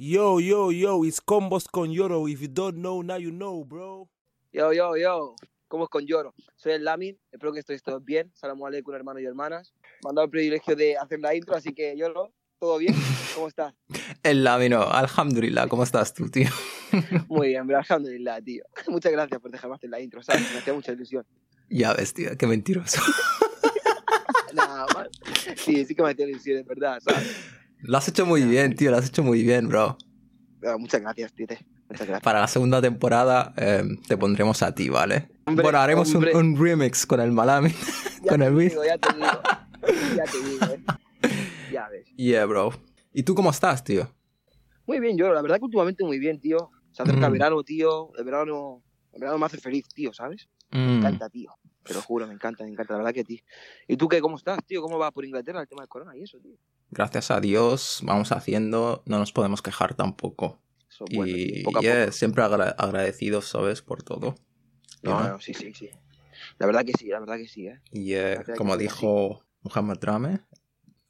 Yo, yo, yo, it's Combos con Yoro. If you don't know, now you know, bro. Yo, yo, yo. ¿Cómo es con lloro? Soy el Lamin, espero que estéis todos bien. Salam aleikum, hermanos y hermanas. Me han dado el privilegio de hacer la intro, así que lloro. ¿Todo bien? ¿Cómo estás? El Lamino, alhamdulillah, ¿cómo estás tú, tío? Muy bien, bro, alhamdulillah, tío. Muchas gracias por dejarme hacer la intro, ¿sabes? Me hacía mucha ilusión. Ya ves, tío, qué mentiroso. Nada, man. Sí, sí que me hacía ilusión, es verdad, ¿sabes? Lo has hecho muy bien, tío, lo has hecho muy bien, bro. Pero muchas gracias, tío. Muchas gracias. Para la segunda temporada eh, te pondremos a ti, ¿vale? Hombre, bueno, haremos un, remix con el Malami, Ya con te el Wiz. digo, ya te digo. Ya te digo, eh. Ya ves. Yeah, bro. ¿Y tú cómo estás, tío? Muy bien, yo, la verdad que últimamente muy bien, tío. Se acerca Mm. verano, tío. El verano, el verano me hace feliz, tío, ¿sabes? Me Mm, encanta, tío. Te lo juro, me encanta, me encanta, la verdad que a ti. ¿Y tú qué, cómo estás, tío? ¿Cómo va por Inglaterra el tema del corona y eso, tío? Gracias a Dios vamos haciendo, no nos podemos quejar tampoco. Eso bueno, y poco yeah, poco. siempre agra- agradecidos, ¿sabes? Por todo. No, Yeah. no, sí, sí, sí. La verdad que sí, la verdad que sí, ¿eh? Y Gracias, como que sí, dijo Muhammad Rame,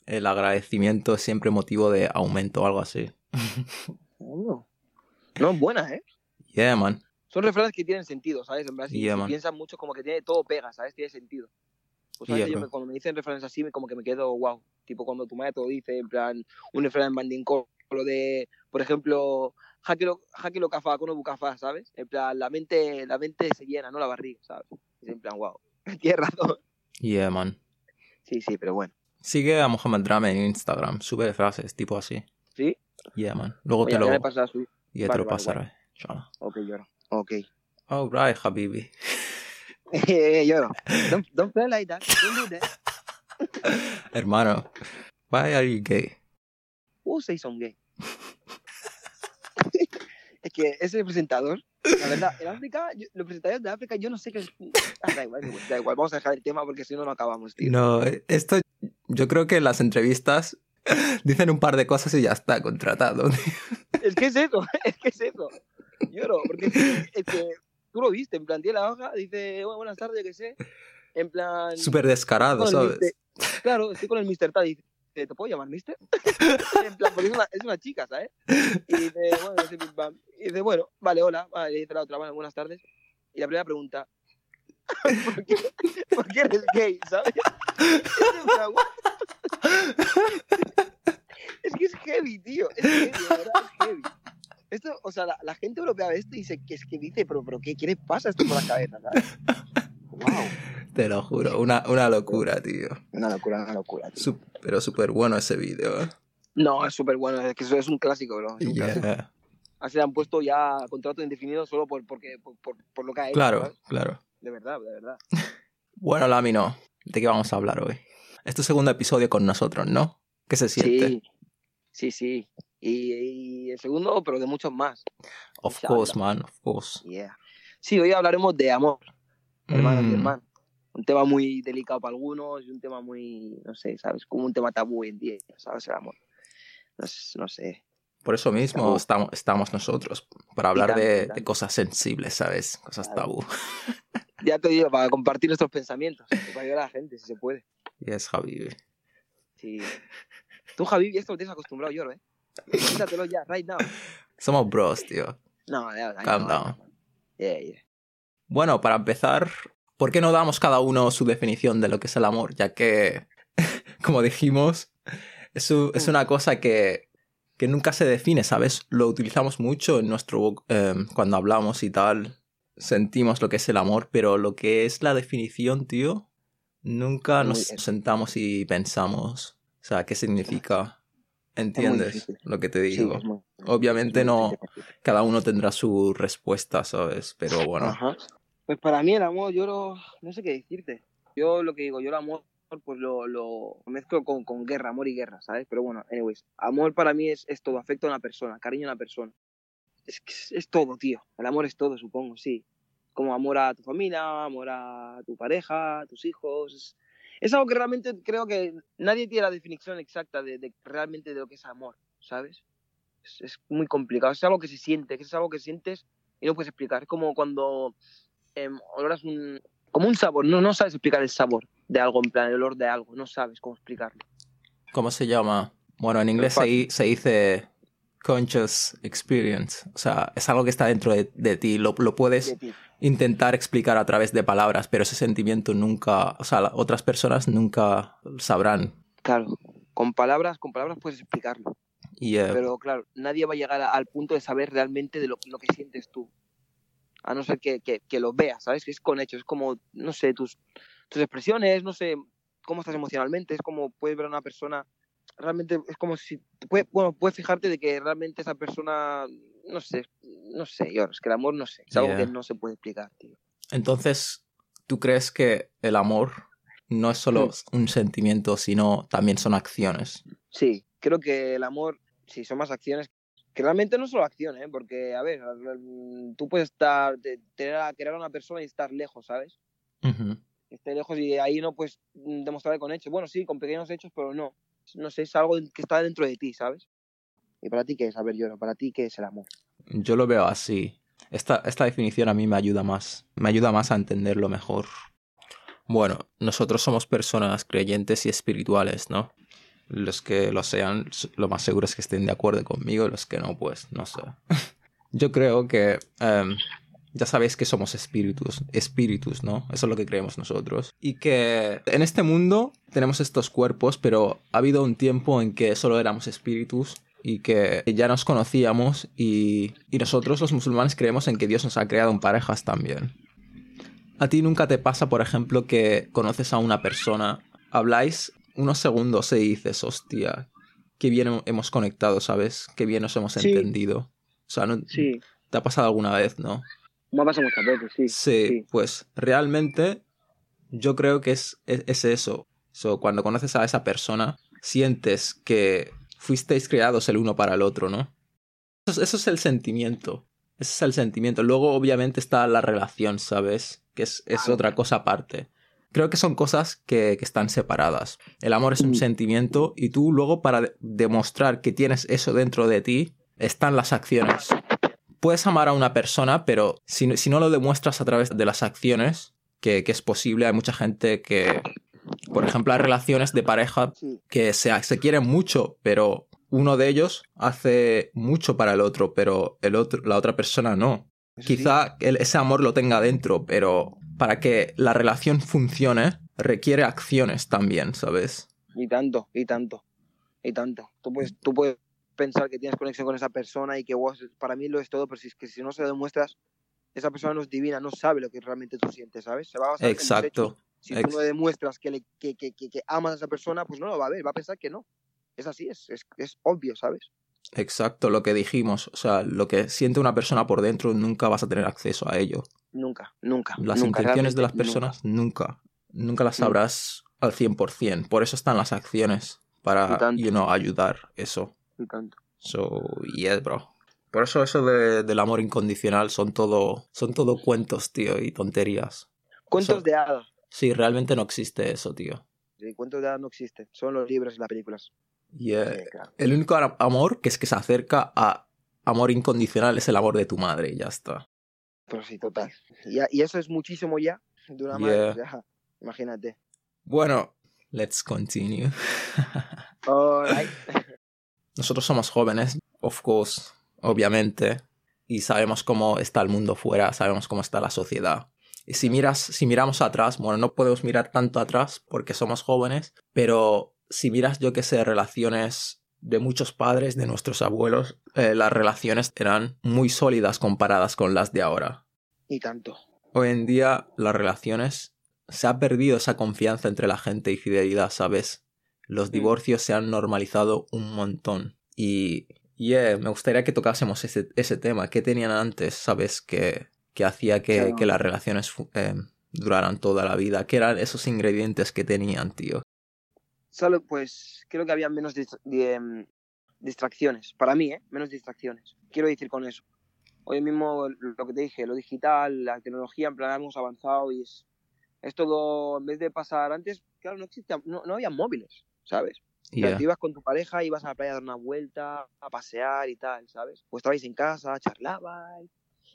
el agradecimiento es siempre motivo de aumento o algo así. No, no buenas, ¿eh? Yeah, man. Son refranes que tienen sentido, ¿sabes? En verdad, si, Yeah, si man. piensas mucho, como que tiene todo pega, ¿sabes? Tiene sentido. Pues Yo me- cuando me dicen refranes así, me- como que me quedo wow. Tipo cuando tu madre te lo dice, en plan, un refrán en Mandinko, lo de, por ejemplo, jaquelo, jaquelo cafá, con bucafá, ¿sabes? En plan, la mente, la mente se llena, no la barriga, ¿sabes? Es en plan, wow. Tienes razón. Yeah, man. Sí, sí, pero bueno. Sigue a Muhammad Rame en Instagram, sube frases tipo así. ¿Sí? Yeah, man. Luego Oye, te ya lo, me pasas a su... yeah, te Vale, lo vale, pasaré. Inshallah. Ok, lloro. Ok. Alright, Habibi. Eh, lloro. Don't, don't play like that. Don't do that. Hermano, why are you gay? Who say son gay? es que ese presentador, la verdad, en África, yo- los presentadores de África, yo no sé qué. Ah, da igual, da igual, vamos a dejar el tema porque si no, no acabamos, tío. No, esto yo creo que las entrevistas dicen un par de cosas y ya está contratado. Es que es eso, es que es eso. Lloro, porque es que, es que tú lo viste, en plan, tiene la hoja, dice, "Bueno, buenas tardes, qué sé. En plan. Súper descarado, ¿sabes? mister- Claro, estoy con el Mr. Tal y dice, ¿te puedo llamar Mister? en plan, porque es una, es una chica, ¿sabes? Y dice, bueno. Y dice, bueno, vale, hola. Vale, le dice la otra, bueno, buenas tardes. Y la primera pregunta, ¿por qué, por qué eres gay, sabes? Es que es heavy, tío. Es heavy, verdad, es heavy. Esto, o sea, la, la gente europea ve esto y dice, que es que dice, pero, pero ¿qué, ¿qué le pasa esto por la cabeza, sabes? Wow. Te lo juro, una, una locura, tío. Una locura, una locura, tío. Sup- pero súper bueno ese vídeo. ¿eh? No, es súper bueno, es que eso es un clásico, bro. es un clásico. Yeah. Así le han puesto ya contrato indefinido solo por, porque, por, por, por lo que ha hecho. Claro, ¿sabes? claro. De verdad, de verdad. Bueno, Lamino, ¿de qué vamos a hablar hoy? Es tu segundo episodio con nosotros, ¿no? ¿Qué se siente? Sí, sí, sí. Y, y el segundo, pero de muchos más. Of Inshallah. course, man, of course. Yeah. Sí, hoy hablaremos de amor, hermanos y Mm, hermanas. Un tema muy delicado para algunos y un tema muy, no sé, ¿sabes? Como un tema tabú hoy en día, ¿sabes? El amor. No, sé- no sé. Por eso mismo Tabú. estamos, estamos nosotros, para hablar de, y cosas sensibles, ¿sabes? Cosas tabú. Ya te digo, para compartir nuestros pensamientos, y para ayudar a la gente, si se puede. Yes, Javi. Sí. Tú, Javi, esto lo tienes acostumbrado, yo, ¿eh? Quítatelo ya, right now. Somos bros, tío. No, ya, Calm no, down. Yeah, yeah. Bueno, para empezar, ¿por qué no damos cada uno su definición de lo que es el amor? Ya que, como dijimos, es, es una cosa que, que nunca se define, ¿sabes? Lo utilizamos mucho en nuestro em, cuando hablamos y tal. Sentimos lo que es el amor, pero lo que es la definición, tío, nunca Muy nos bien. sentamos y pensamos. O sea, ¿qué significa? ¿Entiendes lo que te digo? Obviamente no, cada uno tendrá su respuesta, ¿sabes? Pero bueno. Ajá. Pues para mí el amor, yo lo, no sé qué decirte. Yo lo que digo, yo el amor, pues lo, lo mezclo con, con guerra, amor y guerra, ¿sabes? Pero bueno, anyways, amor para mí es, es todo, afecto a una persona, cariño a una persona. Es, es, es todo, tío. El amor es todo, supongo, sí. Como amor a tu familia, amor a tu pareja, a tus hijos. Es, algo que realmente creo que nadie tiene la definición exacta de, de realmente de lo que es amor, ¿sabes? Es, es muy complicado. Es algo que se siente, es algo que sientes y no puedes explicar. Es como cuando em, oloras un. como un sabor, no, no sabes explicar el sabor de algo, en plan, el olor de algo, no sabes cómo explicarlo. ¿Cómo se llama? Bueno, en inglés se, se dice conscious experience. O sea, es algo que está dentro de, de ti. Lo, lo puedes ti. intentar explicar a través de palabras, pero ese sentimiento nunca, o sea, otras personas nunca sabrán. Claro, con palabras, con palabras puedes explicarlo. Pero claro, nadie va a llegar al punto de saber realmente de lo, lo que sientes tú. A no ser que, que, que lo veas, ¿sabes? Que es con hechos, es como, no sé, tus, tus expresiones, no sé, cómo estás emocionalmente, es como puedes ver a una persona, realmente es como si, puede, bueno, puedes fijarte de que realmente esa persona, no sé, no sé, yo, es que el amor no sé, es algo Yeah. que no se puede explicar, tío. entonces, ¿tú crees que el amor no es solo un sentimiento, sino también son acciones? Sí, creo que el amor, sí, son más acciones. Que realmente no solo acciones, ¿eh? porque, a ver, mm, tú puedes estar, te- tener a, querer a una persona y estar lejos, ¿sabes? Estar lejos y ahí no puedes mm, demostrar con hechos. Bueno, sí, con pequeños hechos, pero no. No sé, es algo que está dentro de ti, ¿sabes? ¿Y para ti qué es? A ver, yo, para ti qué es el amor? Yo lo veo así. Esta, esta definición a mí me ayuda más. Me ayuda más a entenderlo mejor. Bueno, nosotros somos personas creyentes y espirituales, ¿no? Los que lo sean, lo más seguro es que estén de acuerdo conmigo, y los que no, pues no sé. Yo creo que em, ya sabéis que somos espíritus, espíritus, ¿no? Eso es lo que creemos nosotros. Y que en este mundo tenemos estos cuerpos, pero ha habido un tiempo en que solo éramos espíritus y que ya nos conocíamos y, y nosotros los musulmanes creemos en que Dios nos ha creado en parejas también. ¿A ti nunca te pasa, por ejemplo, que conoces a una persona, habláis unos segundos y dices, hostia, qué bien hemos conectado, ¿sabes? Qué bien nos hemos Sí. entendido. O sea, ¿no, Sí, ¿te ha pasado alguna vez, no? Me ha pasado muchas veces, sí. Sí, sí. pues realmente yo creo que es, es, es eso. So, cuando conoces a esa persona, sientes que fuisteis creados el uno para el otro, ¿no? Eso, es- eso es el sentimiento. Ese es el sentimiento. Luego, obviamente, está la relación, ¿sabes? Que es, es otra cosa aparte. Creo que son cosas que, que están separadas. El amor es un Mm. sentimiento y tú luego para de- demostrar que tienes eso dentro de ti, están las acciones puedes amar a una persona, pero si, no- si no lo demuestras a través de las acciones, que, que es posible, hay mucha gente que, por ejemplo, hay relaciones de pareja que se, se quieren mucho, pero uno de ellos hace mucho para el otro, pero el otro, la otra persona no. eso sí. Quizá el- ese amor lo tenga dentro, pero para que la relación funcione, requiere acciones también, ¿sabes? Y tanto, y tanto, y tanto. Tú puedes, tú puedes pensar que tienes conexión con esa persona y que vos, para mí lo es todo, pero si es que si no se lo demuestras, esa persona no es divina, no sabe lo que realmente tú sientes, ¿sabes? Se va a basar en tus hechos. Exacto. Si tú no demuestras que, le, que, que, que, que amas a esa persona, pues no lo va a ver, va a pensar que no. Es así, es, es, es obvio, ¿sabes? Exacto, lo que dijimos. O sea, lo que siente una persona por dentro nunca vas a tener acceso a ello. Nunca, nunca. Las nunca, intenciones de las personas nunca. Nunca las sabrás al 100%. Por eso están las acciones. Para, you know, ayudar eso. Y tanto. So, yes, bro. Por eso eso de- del amor incondicional son todo, son todo cuentos, tío, y tonterías. Cuentos de hadas. Sí, realmente no existe eso, tío. Sí, cuentos de hadas no existen, son los libros y las películas. Y eh, Sí, claro. el único amor que es que se acerca a amor incondicional es el amor de tu madre, y ya está. Pero sí, total. Y, y eso es muchísimo ya de una madre, o sea, imagínate. Bueno, let's continue. Alright. Nosotros somos jóvenes, of course, obviamente, y sabemos cómo está el mundo fuera, sabemos cómo está la sociedad. Y si miras, si miramos atrás, bueno, no podemos mirar tanto atrás porque somos jóvenes, pero si miras, yo que sé, relaciones de muchos padres, de nuestros abuelos, eh, las relaciones eran muy sólidas comparadas con las de ahora. Y tanto. Hoy en día las relaciones se ha perdido esa confianza entre la gente y fidelidad, ¿sabes? Los Mm. divorcios se han normalizado un montón. Y, yeah, me gustaría que tocásemos ese, ese tema. ¿Qué tenían antes, sabes? Que, que hacía que, Claro. que las relaciones eh, duraran toda la vida. ¿Qué eran esos ingredientes que tenían, tío? Solo, pues, creo que había menos dis- di- em, distracciones. Para mí, ¿eh? Menos distracciones. Quiero decir con eso. Hoy mismo, lo que te dije, lo digital, la tecnología, en plan, hemos avanzado y es, es todo, en vez de pasar antes, claro, no existía, no, no había móviles, ¿sabes? Yeah. tú ibas con tu pareja, ibas a la playa a dar una vuelta, a pasear y tal, ¿sabes? O estabais en casa, charlabais,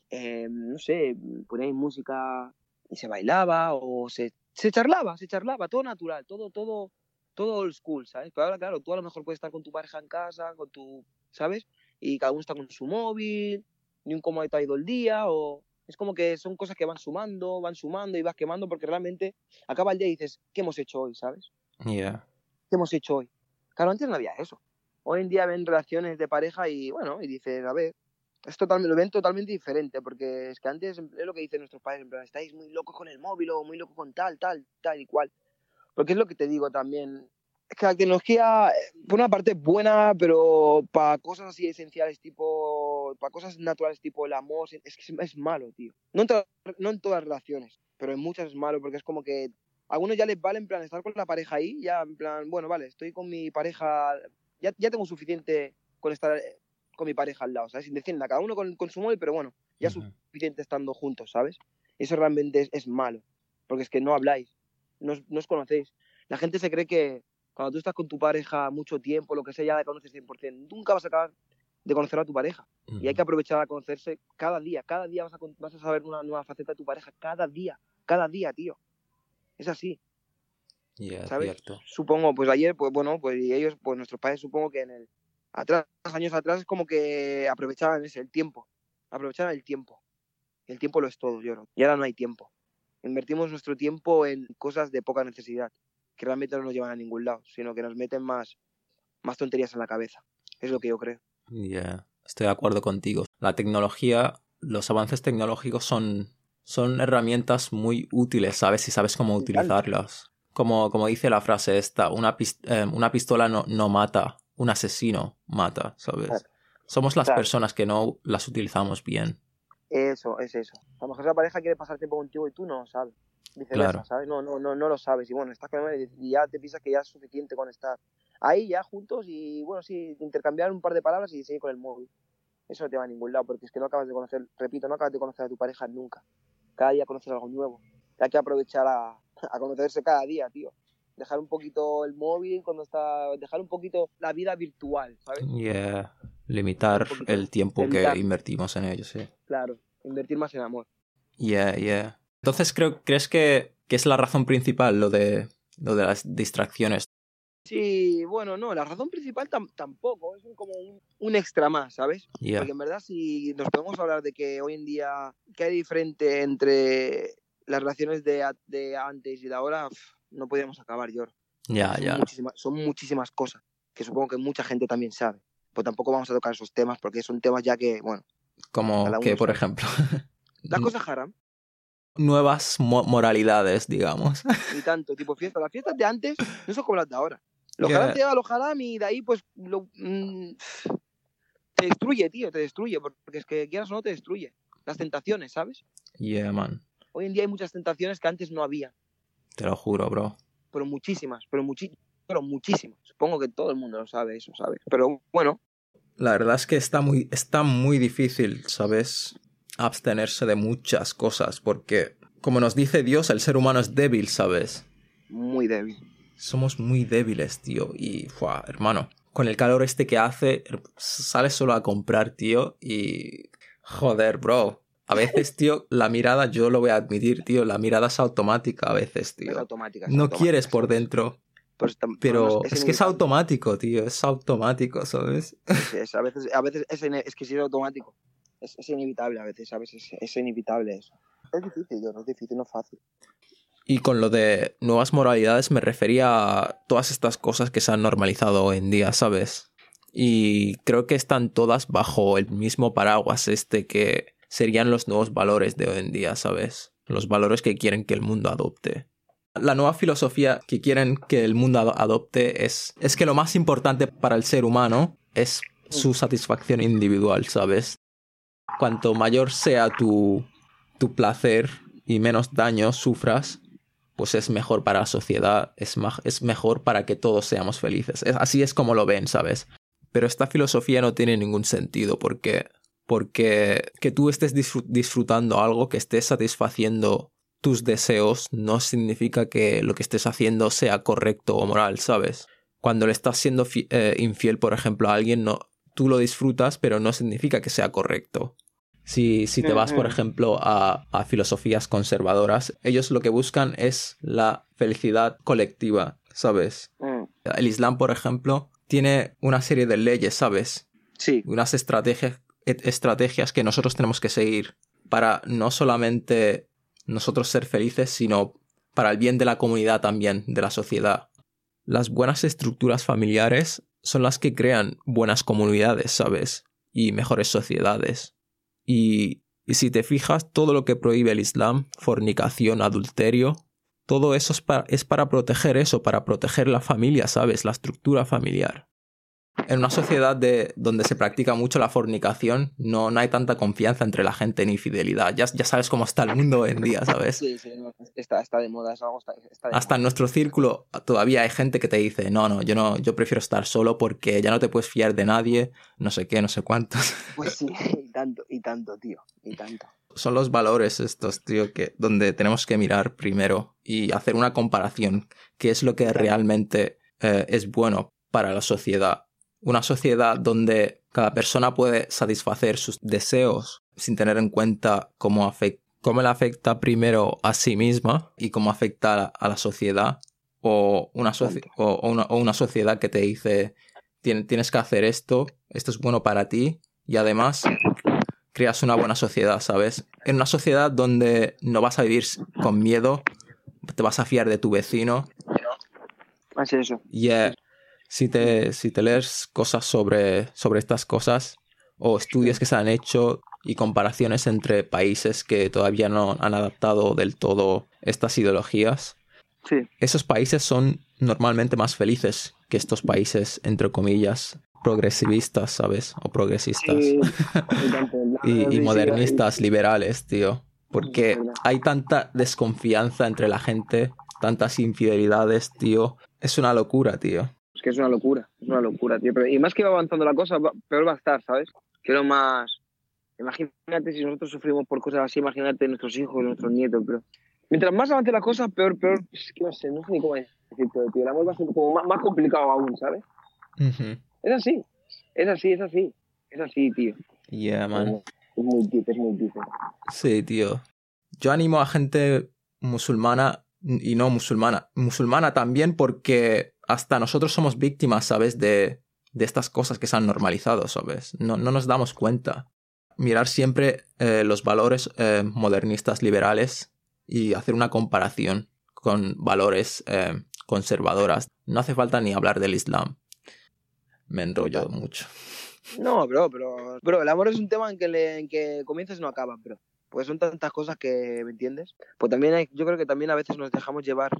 eh, no sé, poníais música y se bailaba, o se, se charlaba, se charlaba, todo natural, todo, todo, todo old school, ¿sabes? Pero ahora, claro, tú a lo mejor puedes estar con tu pareja en casa, con tu, ¿sabes? y cada uno está con su móvil, ni un cómo ha ido el día, o es como que son cosas que van sumando, van sumando y vas quemando porque realmente acaba el día y dices, ¿qué hemos hecho hoy, sabes? Yeah. ¿Qué hemos hecho hoy? Claro, antes no había eso. Hoy en día ven relaciones de pareja y bueno, y dices, a ver, es lo ven totalmente diferente, porque es que antes es lo que dicen nuestros padres, estáis muy locos con el móvil o muy locos con tal, tal, tal y cual. Porque es lo que te digo también, es que la tecnología, eh, por una parte es buena, pero para cosas así esenciales, tipo, para cosas naturales, tipo el amor, es que es malo, tío. No en, no en todas las relaciones, pero en muchas es malo, porque es como que a algunos ya les vale en plan estar con la pareja ahí, ya en plan, bueno, vale, estoy con mi pareja, ya, ya tengo suficiente con estar eh, con mi pareja al lado, ¿sabes? Sin decir nada, cada uno con, con su móvil, pero bueno, ya es suficiente estando juntos, ¿sabes? Eso realmente es, es malo, porque es que no habláis, no, os- no os conocéis. La gente se cree que cuando tú estás con tu pareja mucho tiempo, lo que sea, ya la conoces 100%. Nunca vas a acabar de conocer a tu pareja. Y hay que aprovechar a conocerse cada día. Cada día vas a, vas a saber una nueva faceta de tu pareja. Cada día. Cada día, tío. Es así, Yeah, ¿sabes? cierto. Supongo, pues ayer, pues bueno, pues y ellos, pues nuestros padres, supongo que en el. Atrás, años atrás, es como que aprovechaban ese, el tiempo. Aprovechaban el tiempo. El tiempo lo es todo, yo creo. Y ahora no hay tiempo. Invertimos nuestro tiempo en cosas de poca necesidad, que realmente no nos llevan a ningún lado, sino que nos meten más, más tonterías en la cabeza. Es lo que yo creo. Yeah, estoy de acuerdo contigo. La tecnología, los avances tecnológicos son, son herramientas muy útiles, ¿sabes? Si sabes cómo utilizarlas. Como, como dice la frase esta, una, pis- eh, una pistola no, no mata, un asesino mata, ¿sabes? Claro. Somos las Claro. personas que no las utilizamos bien. Eso, es eso. A lo mejor esa pareja quiere pasar tiempo contigo y tú no sabes. Viceversa, Claro. ¿sabes? No, no, no, no lo sabes. Y bueno, estás con él y ya te piensas que ya es suficiente con estar ahí ya juntos y bueno, sí, intercambiar un par de palabras y seguir con el móvil. Eso no te va a ningún lado porque es que no acabas de conocer, repito, no acabas de conocer a tu pareja nunca. Cada día conoces algo nuevo. Hay que aprovechar a, a conocerse cada día, tío. Dejar un poquito el móvil cuando está. Dejar un poquito la vida virtual, ¿sabes? Yeah. Limitar el tiempo Limitar. que invertimos en ello, sí. Claro. Invertir más en amor. Yeah, yeah. Entonces, creo, ¿crees que, que es la razón principal lo de, lo de las distracciones? Sí, bueno, no, la razón principal tam- tampoco, es como un, un extra más, ¿sabes? Yeah. Porque en verdad si nos podemos hablar de que hoy en día, ¿qué hay diferente entre las relaciones de, de antes y de ahora? Pf, no podríamos acabar, yo. Ya, ya. son muchísimas cosas que supongo que mucha gente también sabe. Pues tampoco vamos a tocar esos temas porque son temas ya que, bueno, Como que, por sabe. ejemplo, las cosas haram nuevas mo- moralidades, digamos. y tanto, tipo fiestas. Las fiestas de antes no son como las de ahora. Ya. haram te lleva a los haram y de ahí pues lo, mm, te destruye, tío, te destruye, porque es que quieras o no te destruye. Las tentaciones, ¿sabes? Yeah, man. Hoy en día hay muchas tentaciones que antes no había, Te lo juro, bro. pero muchísimas, pero, muchi pero muchísimas. Supongo que todo el mundo lo sabe eso, ¿sabes? Pero bueno, La verdad es que está muy, está muy difícil, ¿sabes? Abstenerse de muchas cosas, porque, como nos dice Dios, el ser humano es débil, ¿sabes? muy débil. Somos muy débiles, tío. Y, fuah, hermano, con el calor este que hace, sales solo a comprar, tío, y... Joder, bro. A veces, tío, la mirada, yo lo voy a admitir, tío, la mirada es automática a veces, Es tío. automática. es No automática, quieres por dentro, Pero, es tam- pero no, es que es automático, tío, es automático, ¿sabes? Es- a veces, a veces es, que si es automático. Es, inevitable a veces, a veces es, es inevitable eso. Es difícil, yo, no es difícil, no es fácil. Y con lo de nuevas moralidades me refería a todas estas cosas que se han normalizado hoy en día, ¿sabes? Y creo que están todas bajo el mismo paraguas este que serían los nuevos valores de hoy en día, ¿sabes? Los valores que quieren que el mundo adopte. La nueva filosofía que quieren que el mundo ado- adopte es, es que lo más importante para el ser humano es su satisfacción individual, ¿sabes? Cuanto mayor sea tu, tu placer y menos daño sufras, pues es mejor para la sociedad, es, es mejor para que todos seamos felices. Es- así es como lo ven, ¿sabes? Pero esta filosofía no tiene ningún sentido porque, porque que tú estés disfrut- disfrutando algo, que estés satisfaciendo tus deseos, no significa que lo que estés haciendo sea correcto o moral, ¿sabes? Cuando le estás siendo eh, infiel, por ejemplo, a alguien, no, tú lo disfrutas, pero no significa que sea correcto. Si, si te vas, por ejemplo, a, a filosofías conservadoras, ellos lo que buscan es la felicidad colectiva, ¿sabes? El Islam, por ejemplo, tiene una serie de leyes, ¿sabes? Sí, unas estrategias, estrategias que nosotros tenemos que seguir para no solamente nosotros ser felices, sino para el bien de la comunidad también, de la sociedad. Las buenas estructuras familiares son las que crean buenas comunidades, ¿sabes? Y mejores sociedades. Y, si te fijas, todo lo que prohíbe el Islam, fornicación, adulterio, todo eso es para, es para proteger eso, para proteger la familia, ¿sabes? La estructura familiar. En una sociedad de, donde se practica mucho la fornicación, no, no hay tanta confianza entre la gente ni fidelidad. Ya, ya sabes cómo está el mundo hoy en día, ¿sabes? sí, sí, no, está, está de moda, es algo está, está de Hasta en nuestro círculo todavía hay gente que te dice, no, no, yo no, yo prefiero estar solo porque ya no te puedes fiar de nadie, no sé qué, no sé cuántos. Pues sí, y tanto, y tanto, tío, y tanto. Son los valores estos, tío, que donde tenemos que mirar primero y hacer una comparación, qué es lo que realmente eh, es bueno para la sociedad. Una sociedad donde cada persona puede satisfacer sus deseos sin tener en cuenta cómo, afec- cómo le afecta primero a sí misma y cómo afecta a la, a la sociedad. O una, soci- o, o una, o una sociedad que te dice, "Tien- tienes que hacer esto, esto es bueno para ti y además creas una buena sociedad, ¿sabes? En una sociedad donde no vas a vivir con miedo, te vas a fiar de tu vecino, Así es eso. y eh, si, te, si te lees cosas sobre, sobre estas cosas o estudios que se han hecho y comparaciones entre países que todavía no han adaptado del todo estas ideologías, Sí, esos países son normalmente más felices que estos países, entre comillas, progresivistas, ¿sabes? O progresistas. sí, y modernistas, liberales, tío. Porque hay tanta desconfianza entre la gente, tantas infidelidades, tío. Es una locura, tío. Que es una locura, es una locura, tío. Pero, y más que va avanzando la cosa, peor va a estar, ¿sabes? Que lo más... Imagínate si nosotros sufrimos por cosas así, imagínate nuestros hijos, nuestros nietos, pero... Mientras más avance la cosa, peor, peor... Es que no sé, no sé ni cómo decirlo, tío. El amor va a ser como más, más complicado aún, ¿sabes? Es así, es así, es así. Es así, tío. Yeah, man. Es muy deep, es muy deep. Sí, tío. Yo animo a gente musulmana y no musulmana. Musulmana también porque hasta nosotros somos víctimas, ¿sabes? De, de estas cosas que se han normalizado, ¿sabes? No, no nos damos cuenta. Mirar siempre eh, los valores eh, modernistas liberales y hacer una comparación con valores eh, conservadoras. No hace falta ni hablar del Islam. Me enrollo mucho. No, bro, pero, bro, el amor es un tema en que, le, en que comienzas y no acabas, bro. Pues son tantas cosas que, ¿me entiendes? Pues también hay, yo creo que también a veces nos dejamos llevar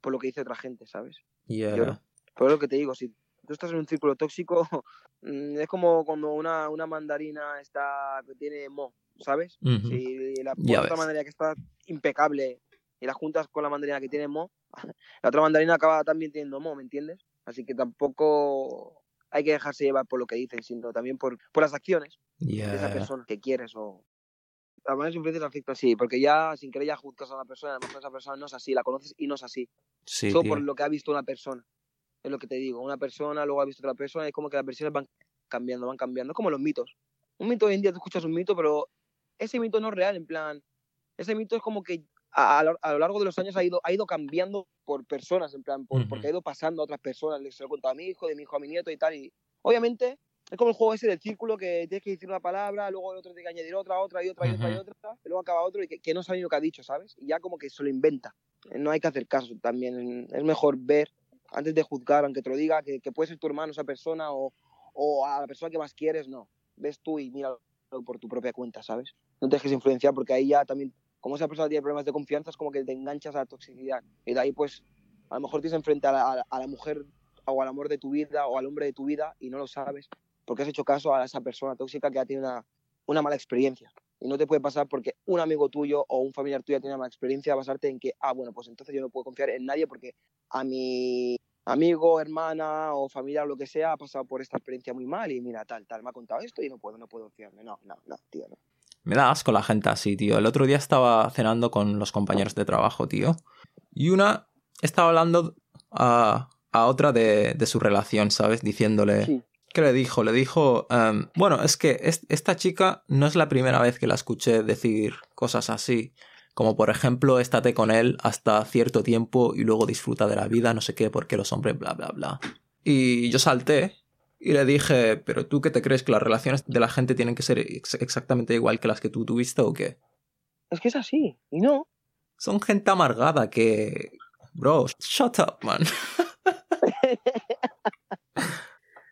por lo que dice otra gente, ¿sabes? Yeah. Pero es lo que te digo, si tú estás en un círculo tóxico, mm, es como cuando una, una mandarina está que tiene mo, ¿sabes? Ujú. Si la otra mandarina que está impecable y la juntas con la mandarina que tiene mo, la otra mandarina acaba también teniendo mo, ¿me entiendes? Así que tampoco hay que dejarse llevar por lo que dicen, sino también por, por las acciones de esa persona que quieres o... Las malas influencias afectan así, porque ya sin querer ya juzgas a una persona, a lo mejor esa persona no es así, la conoces y no es así Sí, solo tío. por lo que ha visto una persona. Es lo que te digo. Una persona, luego ha visto otra persona, y es como que las versiones van cambiando, van cambiando. Es como los mitos. Un mito hoy en día tú escuchas un mito, pero ese mito no es real, en plan. Ese mito es como que a, a lo- a lo largo de los años ha ido, ha ido cambiando por personas, en plan, por- porque ha ido pasando a otras personas. Se lo he contado a mi hijo, de mi hijo a mi nieto y tal. Y obviamente es como el juego ese del círculo que tienes que decir una palabra, luego el otro tiene que añadir otra, otra y otra y otra y otra, y luego acaba otro y que, que no sabe ni lo que ha dicho, ¿sabes? Y ya como que se lo inventa no hay que hacer caso también. Es mejor ver antes de juzgar, aunque te lo diga, que, que puede ser tu hermano esa persona o, o a la persona que más quieres, no. Ves tú y míralo por tu propia cuenta, ¿sabes? No te dejes influenciar porque ahí ya también, como esa persona tiene problemas de confianza, es como que te enganchas a la toxicidad. Y de ahí, pues, a lo mejor tienes enfrente a la- a la mujer o al amor de tu vida o al hombre de tu vida y no lo sabes porque has hecho caso a esa persona tóxica que ha tenido una, una mala experiencia. Y no te puede pasar porque un amigo tuyo o un familiar tuyo tiene una mala experiencia, basarte en que, ah, bueno, pues entonces yo no puedo confiar en nadie porque a mi amigo, hermana o familiar o lo que sea ha pasado por esta experiencia muy mal y mira, tal, tal, me ha contado esto y no puedo, no puedo fiarme. No, no, no, tío, no. Me da asco la gente así, tío. El otro día estaba cenando con los compañeros de trabajo, tío. Y una estaba hablando a, a otra de, de su relación, ¿sabes? Diciéndole... Sí, ¿Qué le dijo? Le dijo... em, bueno, es que es- esta chica no es la primera vez que la escuché decir cosas así. Como por ejemplo, estate con él hasta cierto tiempo y luego disfruta de la vida, no sé qué, porque los hombres, bla, bla, bla. Y yo salté Y le dije, ¿pero tú qué te crees que las relaciones de la gente tienen que ser ex- exactamente igual que las que tú tuviste o qué? Es que es así, y no. Son gente amargada que... Bro, shut up, man.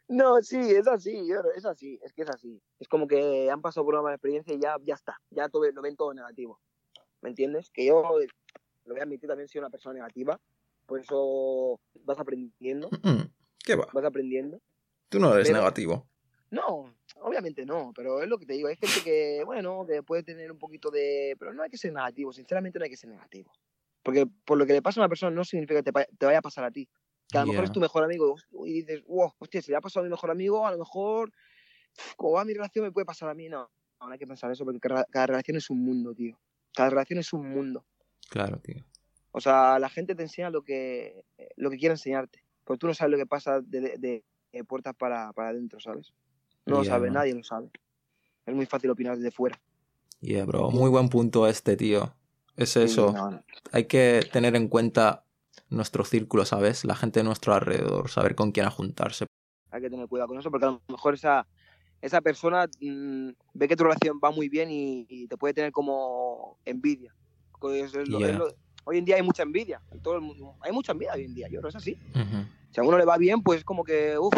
No, sí, es así, es así, es que es así. Es como que han pasado por una mala experiencia y ya, ya está, ya todo, lo ven todo negativo. ¿Me entiendes? Que yo, lo voy a admitir, también soy una persona negativa, por eso vas aprendiendo, Mm, ¿Qué va? vas aprendiendo. Tú no eres Pero- negativo. No, obviamente no, pero es lo que te digo, hay gente que, bueno, que puede tener un poquito de... Pero no hay que ser negativo, sinceramente no hay que ser negativo. Porque por lo que le pasa a una persona no significa que te vaya a pasar a ti. Que a lo mejor es tu mejor amigo y dices, wow, hostia, si le ha pasado a mi mejor amigo, a lo mejor, como va mi relación, me puede pasar a mí. No, no, hay que pensar eso, porque cada, relación es un mundo, tío. Cada relación es un mundo. Claro, tío. O sea, la gente te enseña lo que, lo que quiere enseñarte. Pero tú no sabes lo que pasa de, de- puertas para, para adentro, ¿sabes? No lo sabe, man. nadie lo sabe. Es muy fácil opinar desde fuera. Yeah, bro. Muy buen punto este, tío. Es eso. Y no, no. Hay que tener en cuenta nuestro círculo, ¿sabes? La gente de nuestro alrededor, saber con quién juntarse. Hay que tener cuidado con eso porque a lo mejor esa, esa persona mm, ve que tu relación va muy bien y, y te puede tener como envidia. Es lo- Yeah. es lo- hoy en día hay mucha envidia. en todo el mundo. Hay mucha envidia hoy en día, yo creo que es así. Ujú. Si a uno le va bien, pues como que, uff,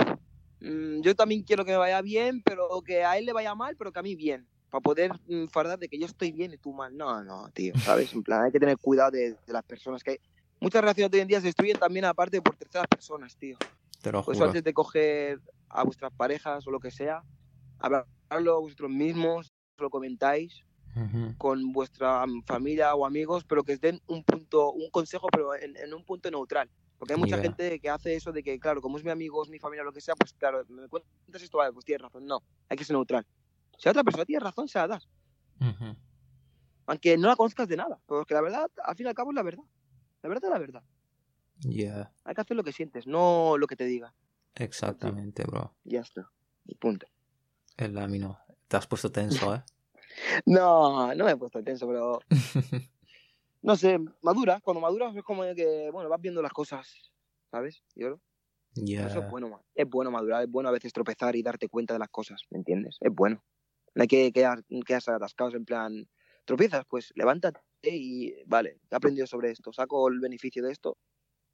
yo también quiero que me vaya bien, pero que a él le vaya mal, pero que a mí bien. Para poder mm, fardar de que yo estoy bien y tú mal. No, no, tío, ¿sabes? En plan, hay que tener cuidado de, de las personas que hay. Muchas relaciones de hoy en día se destruyen también aparte por terceras personas, tío. Te lo Por eso juro. antes de coger a vuestras parejas o lo que sea, hablarlo vosotros mismos, lo comentáis Ujú. con vuestra familia o amigos, pero que os den un punto, un consejo, pero en, en un punto neutral. Porque hay mucha Ya. gente que hace eso de que, claro, como es mi amigo, es mi familia, lo que sea, pues claro, me cuentas esto, vale, pues tienes razón. No, hay que ser neutral. Si la otra persona tiene razón, se la das. Ujú. Aunque no la conozcas de nada. Porque la verdad, al fin y al cabo, es la verdad. La verdad es la verdad. Yeah, Hay que hacer lo que sientes, no lo que te diga. exactamente, bro. Ya está. Y punto. El lámino. Te has puesto tenso, ¿eh? No, no me he puesto tenso, pero no sé, madura. Cuando maduras es como que, bueno, vas viendo las cosas, ¿sabes? Yo. Yeah. Eso es bueno, es bueno madurar, es bueno a veces tropezar y darte cuenta de las cosas, ¿me entiendes? Es bueno. No hay que quedar, quedarse atascados en plan, tropiezas, pues levántate y, vale, he aprendido sobre esto, saco el beneficio de esto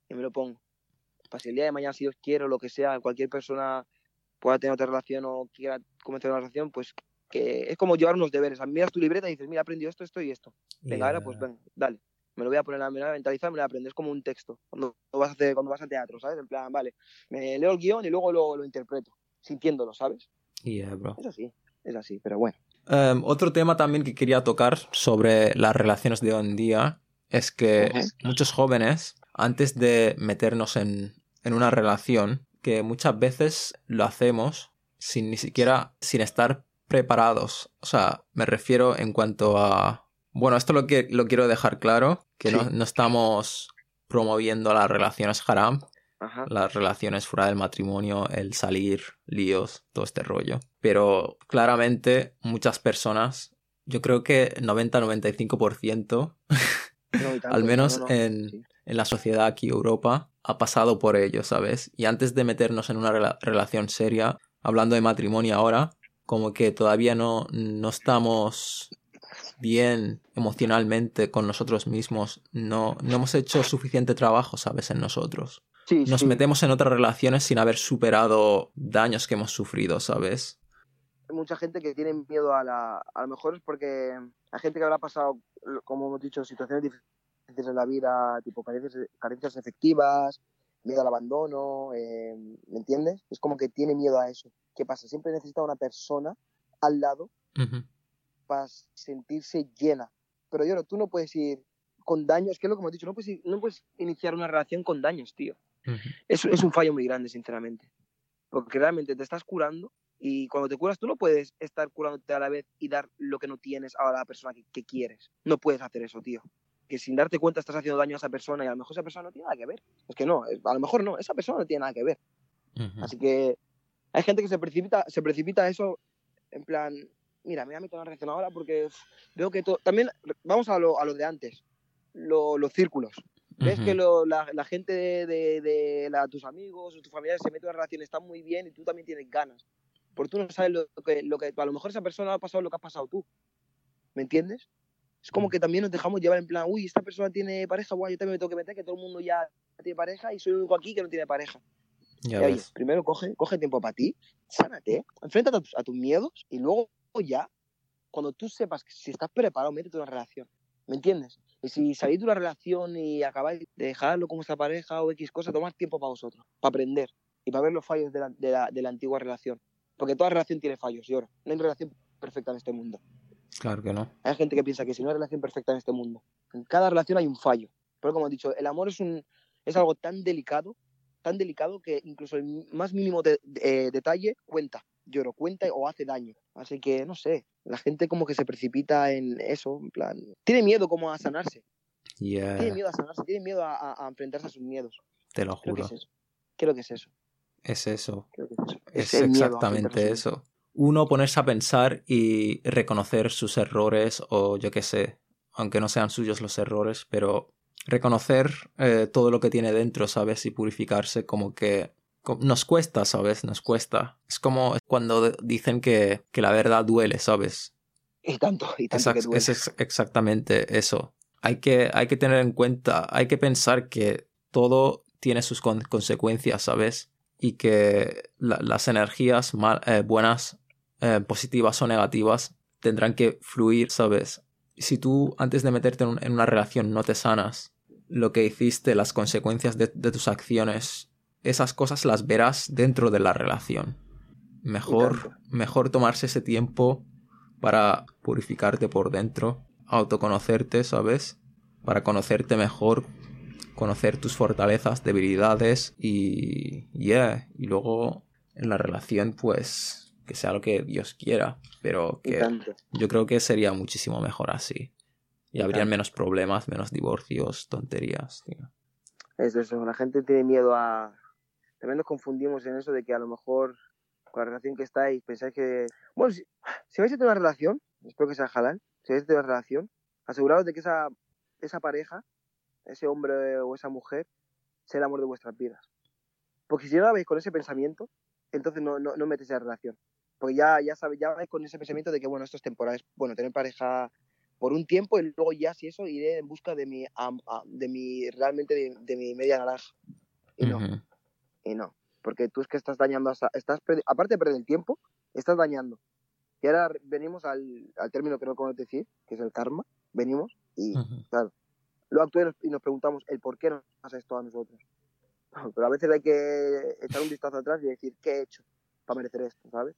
y me lo pongo. Para si el día de mañana, si Dios quiere lo que sea, cualquier persona pueda tener otra relación o quiera comenzar una relación, pues que es como llevar unos deberes. Miras tu libreta y dices, mira, he aprendido esto, esto y esto. Venga, ahora pues venga, dale. Me lo voy a poner, a- me lo voy a mentalizar, me lo voy a aprender. Es como un texto. Cuando vas a hacer, cuando vas a teatro, ¿sabes? En plan, vale, me leo el guion y luego lo, lo interpreto, sintiéndolo, ¿sabes? Yeah, bro. Es así, es así, pero bueno. Em, otro tema también que quería tocar sobre las relaciones de hoy en día es que muchos jóvenes, antes de meternos en, en una relación, que muchas veces lo hacemos sin ni siquiera, sin estar preparados. O sea, me refiero en cuanto a... Bueno, esto lo, que, lo quiero dejar claro, que no, no estamos promoviendo las relaciones haram, Ajá. las relaciones fuera del matrimonio, el salir, líos, todo este rollo. Pero claramente muchas personas, yo creo que 90-95%, No, y tanto, al menos no, no, en, sí. en la sociedad aquí, Europa, ha pasado por ello, ¿sabes? Y antes de meternos en una rela- relación seria, hablando de matrimonio ahora, como que todavía no, no estamos bien emocionalmente con nosotros mismos, no, no hemos hecho suficiente trabajo, ¿sabes? En nosotros Sí, nos sí. metemos en otras relaciones sin haber superado daños que hemos sufrido, ¿sabes? Hay mucha gente que tiene miedo a la... A lo mejor es porque hay gente que habrá pasado, como hemos dicho, situaciones difíciles en la vida, tipo carencias, carencias efectivas, miedo al abandono, eh, ¿me entiendes? Es como que tiene miedo a eso. ¿Qué pasa? Siempre necesita una persona al lado para sentirse llena. Pero yo, tú no puedes ir con daños, que es lo que hemos dicho, no puedes, ir- no puedes iniciar una relación con daños, tío. Es, es un fallo muy grande, sinceramente. Porque realmente te estás curando y cuando te curas tú no puedes estar curándote a la vez y dar lo que no tienes a la persona que, que quieres. No puedes hacer eso, tío. Que sin darte cuenta estás haciendo daño a esa persona y a lo mejor esa persona no tiene nada que ver. Es que no, a lo mejor no, esa persona no tiene nada que ver. Así que hay gente que se precipita, se precipita a eso en plan, mira, me voy a meter una relación ahora porque veo que todo... También, vamos a lo, a lo de antes, lo- los círculos. Ves que Ujú. lo- la, la gente de, de- de la- tus amigos o tus familiares se meten en una relación, está muy bien y tú también tienes ganas. Porque tú no sabes lo que, lo que a lo mejor esa persona ha pasado lo que has pasado tú. ¿Me entiendes? Es como Mm. que también nos dejamos llevar en plan, uy, esta persona tiene pareja, guay, yo también me tengo que meter, que todo el mundo ya tiene pareja y soy el único aquí que no tiene pareja. Ya oye, primero coge, coge tiempo para ti, sánate, enfréntate a tus, a tus miedos y luego ya, cuando tú sepas que si estás preparado, métete en una relación. ¿Me entiendes? Si salís de una relación y acabáis de dejarlo con vuestra pareja o X cosa, tomad tiempo para vosotros, para aprender y para ver los fallos de la, de la- de la antigua relación. Porque toda relación tiene fallos, y ahora, no hay relación perfecta en este mundo. Claro que no. Hay gente que piensa que si no hay relación perfecta en este mundo, en cada relación hay un fallo. Pero como he dicho, el amor es, un, es algo tan delicado, tan delicado que incluso el más mínimo de- de- eh, detalle cuenta, lloro, cuenta o hace daño. Así que, no sé, la gente como que se precipita en eso, en plan... Tiene miedo como a sanarse, Yeah, tiene miedo a sanarse, tiene miedo a, a- a enfrentarse a sus miedos. te lo Creo que juro. es eso. Creo que es eso. Es eso. Creo que es eso. Es miedo a exactamente eso. Uno ponerse a pensar y reconocer sus errores o yo qué sé, aunque no sean suyos los errores, pero reconocer eh, todo lo que tiene dentro, ¿sabes? Y purificarse como que nos cuesta, ¿sabes? Nos cuesta. Es como cuando dicen que, que la verdad duele, ¿sabes? Y tanto, y tanto Exact- que duele. es ex- exactamente eso. Hay que, hay que tener en cuenta, hay que pensar que todo tiene sus con- consecuencias, ¿sabes? Y que la- las energías mal- eh, buenas, eh, positivas o negativas, tendrán que fluir, ¿sabes? Si tú antes de meterte en, un- en una relación no te sanas, lo que hiciste, las consecuencias de, de tus acciones, esas cosas las verás dentro de la relación. Mejor, mejor tomarse ese tiempo para purificarte por dentro, autoconocerte, ¿sabes? Para conocerte mejor, conocer tus fortalezas, debilidades y yeah, y luego en la relación pues que sea lo que Dios quiera, pero que yo creo que sería muchísimo mejor así. Y habrían menos problemas, menos divorcios, tonterías, tío. Es eso, la gente tiene miedo a... También nos confundimos en eso de que a lo mejor con la relación que estáis pensáis que... Bueno, si, si vais a tener una relación, espero que sea halal, si vais a tener una relación, aseguraos de que esa, esa pareja, ese hombre o esa mujer, sea el amor de vuestras vidas. Porque si no la veis con ese pensamiento, entonces no, no, no metéis la relación. Porque ya, ya sabéis, ya vais con ese pensamiento de que, bueno, esto es temporal, es, bueno, tener pareja por un tiempo y luego ya si eso iré en busca de mi, de mi realmente de, mi media naranja. Y no. Y no. Porque tú es que estás dañando, a esa- estás aparte de perder el tiempo, estás dañando. Y ahora venimos al, al término que no podemos decir, que es el karma. Venimos y Ujú. luego actúamos y nos preguntamos el por qué nos pasa esto a nosotros. Pero a veces hay que echar un vistazo atrás y decir, ¿qué he hecho para merecer esto? ¿Sabes?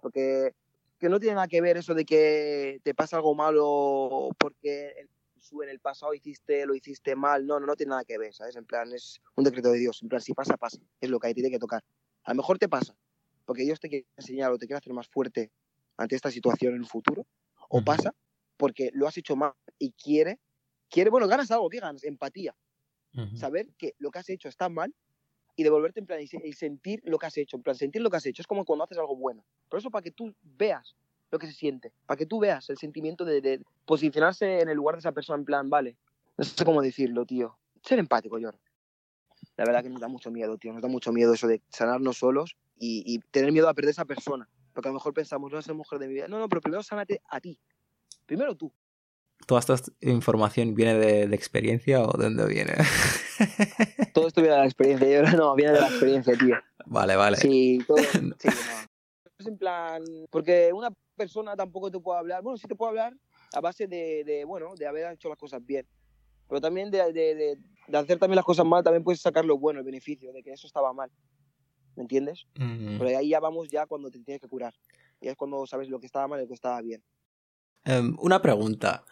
Porque que no tiene nada que ver eso de que te pasa algo malo porque en en el pasado hiciste lo hiciste mal. No, no, no tiene nada que ver, ¿sabes? En plan, es un decreto de Dios. En plan, si pasa, pasa. Es lo que hay, tiene que tocar. A lo mejor te pasa porque Dios te quiere enseñar o te quiere hacer más fuerte ante esta situación en el futuro. O pasa porque lo has hecho mal y quiere, quiere, bueno, ganas algo, ¿qué ganas? Empatía saber que lo que has hecho está mal y devolverte en plan y sentir lo que has hecho, en plan sentir lo que has hecho, es como cuando haces algo bueno. Pero eso para que tú veas lo que se siente, para que tú veas el sentimiento de, de posicionarse en el lugar de esa persona en plan, vale, no sé cómo decirlo, tío. Ser empático, yo. La verdad que nos da mucho miedo, tío, nos da mucho miedo eso de sanarnos solos y, y tener miedo a perder esa persona. Porque a lo mejor pensamos, no es la mujer de mi vida. No, no, pero primero sánate a ti. Primero tú. ¿Toda esta información viene de, de experiencia o de dónde viene? Todo esto viene de la experiencia, yo no, viene de la experiencia, tío. vale, vale. Sí, todo. Sí, no. Es en plan. Porque una persona tampoco te puede hablar. Bueno, sí te puede hablar a base de, de, bueno, de haber hecho las cosas bien. Pero también de, de, de, hacer también las cosas mal, también puedes sacar lo bueno, el beneficio, de que eso estaba mal. ¿Me entiendes? Ujú. Pero ahí ya vamos ya cuando te tienes que curar. Y es cuando sabes lo que estaba mal y lo que estaba bien. Em, una pregunta.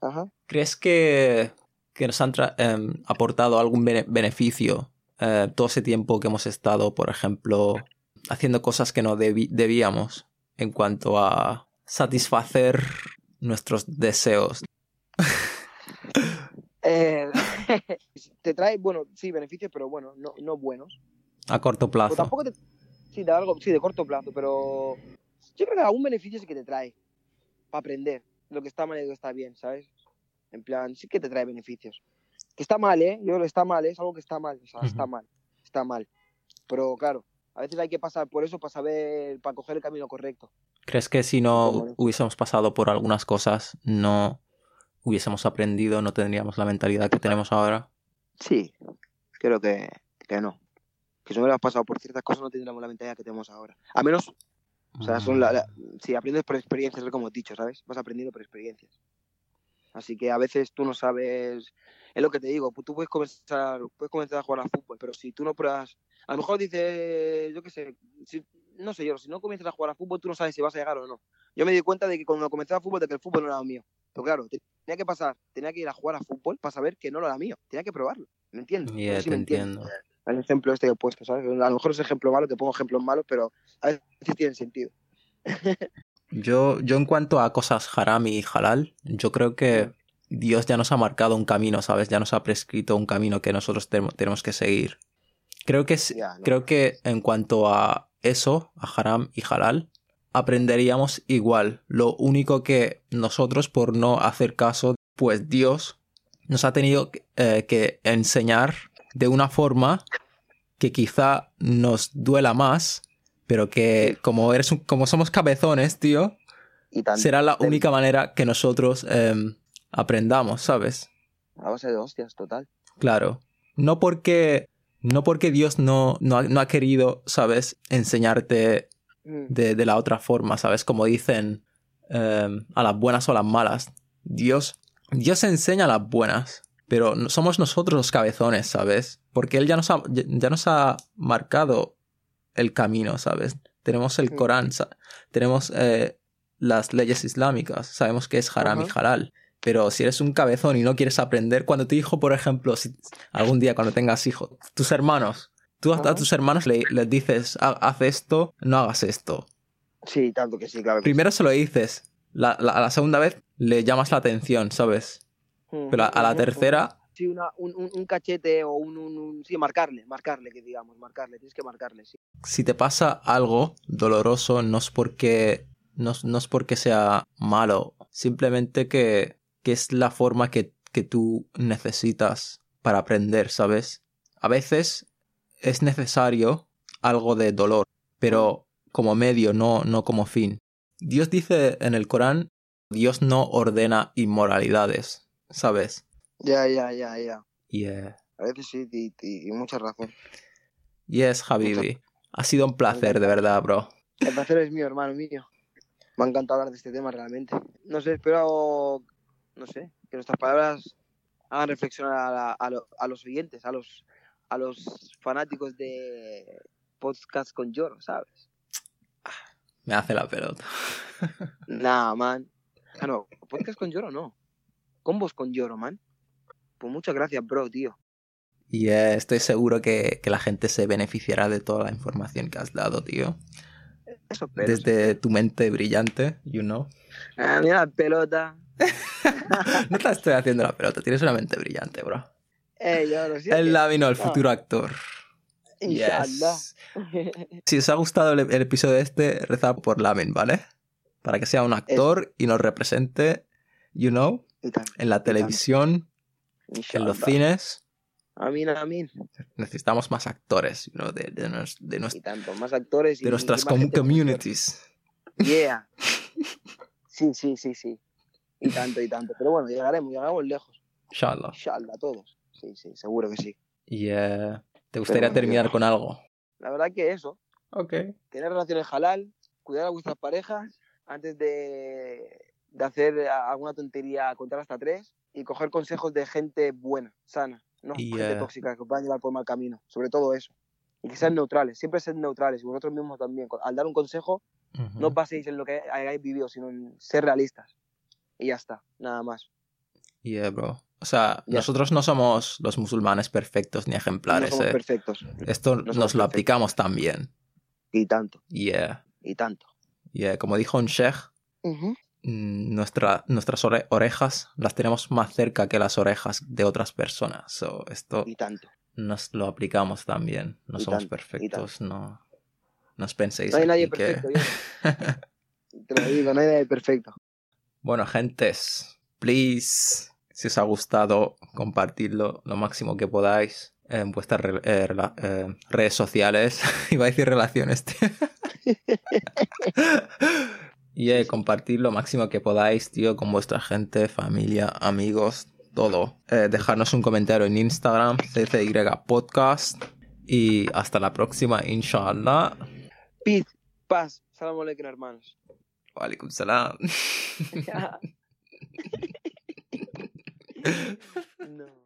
Ajá. ¿Crees que, que nos han em, aportado algún bene- beneficio eh, todo ese tiempo que hemos estado, por ejemplo, haciendo cosas que no debíamos en cuanto a satisfacer nuestros deseos? Eh, te trae, bueno, sí, beneficios, pero bueno, no, no buenos. A corto O plazo. tampoco te... Sí, de algo, sí, de corto plazo, pero yo creo que algún beneficio sí que te trae para aprender lo que está mal y lo que está bien, ¿sabes? En plan, sí que te trae beneficios. Que está mal, ¿eh? Yo creo que está mal, ¿eh? es algo que está mal, o sea, está mal, está mal. Pero claro, a veces hay que pasar por eso para saber, para coger el camino correcto. ¿Crees que si no hubiésemos pasado por algunas cosas, no hubiésemos aprendido, no tendríamos la mentalidad que tenemos ahora? Sí, creo que, que no. Que si no hubiéramos pasado por ciertas cosas no tendríamos la mentalidad que tenemos ahora. A menos, o sea, son la, la- si aprendes por experiencias, es como he dicho, ¿sabes? Vas aprendiendo por experiencias. Así que a veces tú no sabes, es lo que te digo, tú puedes comenzar, puedes comenzar a jugar al fútbol, pero si tú no pruebas, a lo mejor dices, yo qué sé, si- no sé yo, si no comienzas a jugar al fútbol, tú no sabes si vas a llegar o no. Yo me di cuenta de que cuando comencé al fútbol, de que el fútbol no era mío. Pero claro, tenía que pasar, tenía que ir a jugar a fútbol para saber que no era mío. Tenía que probarlo. ¿Me entiendes? No Yeah, sé si te me entiendes. entiendo. El ejemplo este que he puesto, ¿sabes? A lo mejor es ejemplo malo, te pongo ejemplos malos, pero a veces tienen sentido. Yo, yo en cuanto a cosas haram y halal, yo creo que Dios ya nos ha marcado un camino, ¿sabes? Ya nos ha prescrito un camino que nosotros tenemos que seguir. Creo que, creo que en cuanto a eso, a haram y halal, aprenderíamos igual. Lo único que nosotros, por no hacer caso, pues Dios nos ha tenido eh, que enseñar de una forma que quizá nos duela más, pero que como eres un- como somos cabezones, tío, Y será la única manera que nosotros em, aprendamos, ¿sabes? A base de hostias, total. Claro. No porque, no porque Dios no, no, ha, no ha querido, ¿sabes? Enseñarte Mm, de, de la otra forma, ¿sabes? Como dicen em, a las buenas o a las malas. Dios, Dios enseña a las buenas, pero somos nosotros los cabezones, ¿sabes? Porque Él ya nos ha, ya nos ha marcado el camino, ¿sabes? Tenemos el Mm. Corán, tenemos eh, las leyes islámicas, sabemos que es haram y halal. Pero si eres un cabezón y no quieres aprender, cuando tu hijo, por ejemplo, si algún día cuando tengas hijos, tus hermanos, tú a, tus hermanos le- les dices, "Ha- haz esto, no hagas esto. Sí, tanto que sí, claro. que Primero se lo dices, la, la- a la segunda vez le llamas la atención, ¿sabes? Pero a, a la ujú, tercera, Una- un, un- cachete o un, un- un- Sí, marcarle, marcarle, que digamos, marcarle. Tienes que marcarle, si te pasa algo doloroso, no es porque, no, no es porque sea malo, simplemente que, que es la forma que, que tú necesitas para aprender, ¿sabes? A veces es necesario algo de dolor, pero como medio, no, no como fin. Dios dice en el Corán, Dios no ordena inmoralidades, ¿sabes? Ya, ya, ya, ya. Y eh, A veces sí, y, y- y mucha razón. yes, Habibi. Ha sido un placer, de verdad, bro. El placer es mío, hermano mío. Me ha encantado hablar de este tema realmente. No sé, espero, no sé, que nuestras palabras hagan reflexionar a, la- a lo- a los oyentes, a los, a los fanáticos de podcast con lloro, ¿sabes? Me hace la pelota. Nah, man. Ah, no, podcast con lloro no. Combos con lloro, man. Pues muchas gracias, bro, tío. Y eh, estoy seguro que, que la gente se beneficiará de toda la información que has dado, tío. Eso espero. Desde tu mente brillante, you know. Ah, mira la pelota. No te estoy haciendo la pelota, tienes una mente brillante, bro. Eh, yo lo El Lavino, el No. futuro actor. Yes. Si os ha gustado el, el episodio de este, rezad por Lamin, ¿vale? Para que sea un actor y nos represente, you know, Y en la televisión, en los cines. Amin, amin. Necesitamos más actores, you know, de, de, nos- de nos- Y tanto, más actores y de nuestras com- communities. Yeah. Sí, sí, sí, sí. Y tanto, y tanto. Pero bueno, llegaremos, llegaremos lejos. Inshallah. Inshallah, todos. Sí, sí, seguro que sí. Y te gustaría terminar yo- con algo. La verdad que eso, Ok. tener relaciones halal, cuidar a vuestras parejas antes de, de hacer alguna tontería, contar hasta tres y coger consejos de gente buena, sana, no Y, gente eh, tóxica que os va a llevar por mal camino. Sobre todo eso. Y que sean neutrales, siempre sed neutrales y vosotros mismos también. Al dar un consejo, Ujú. no os baséis en lo que hayáis vivido, sino en ser realistas. Y ya está, nada más. Yeah, bro. O sea, Ya. nosotros no somos los musulmanes perfectos ni no ejemplares, somos eh. perfectos. Esto somos nos lo perfectos. aplicamos también. Y tanto, Yeah. y tanto. Yeah. Como dijo un sheikh, Ujú. mm, nuestra, nuestras ore- orejas las tenemos más cerca que las orejas de otras personas. So, esto Y tanto. nos lo aplicamos también. No Y somos tanto, perfectos, no. No os penséis No hay nadie que- perfecto, yo. Te lo digo, no hay nadie perfecto. Bueno, gentes, please, Si os ha gustado, compartidlo lo máximo que podáis en vuestras re- eh, eh, redes sociales. Iba a decir relaciones. y eh, compartir lo máximo que podáis, tío, con vuestra gente, familia, amigos, todo. Eh, dejarnos un comentario en Instagram, CCY Podcast. Y hasta la próxima, inshallah. Paz, paz. Salam aleikum, hermanos. Walaikum salam.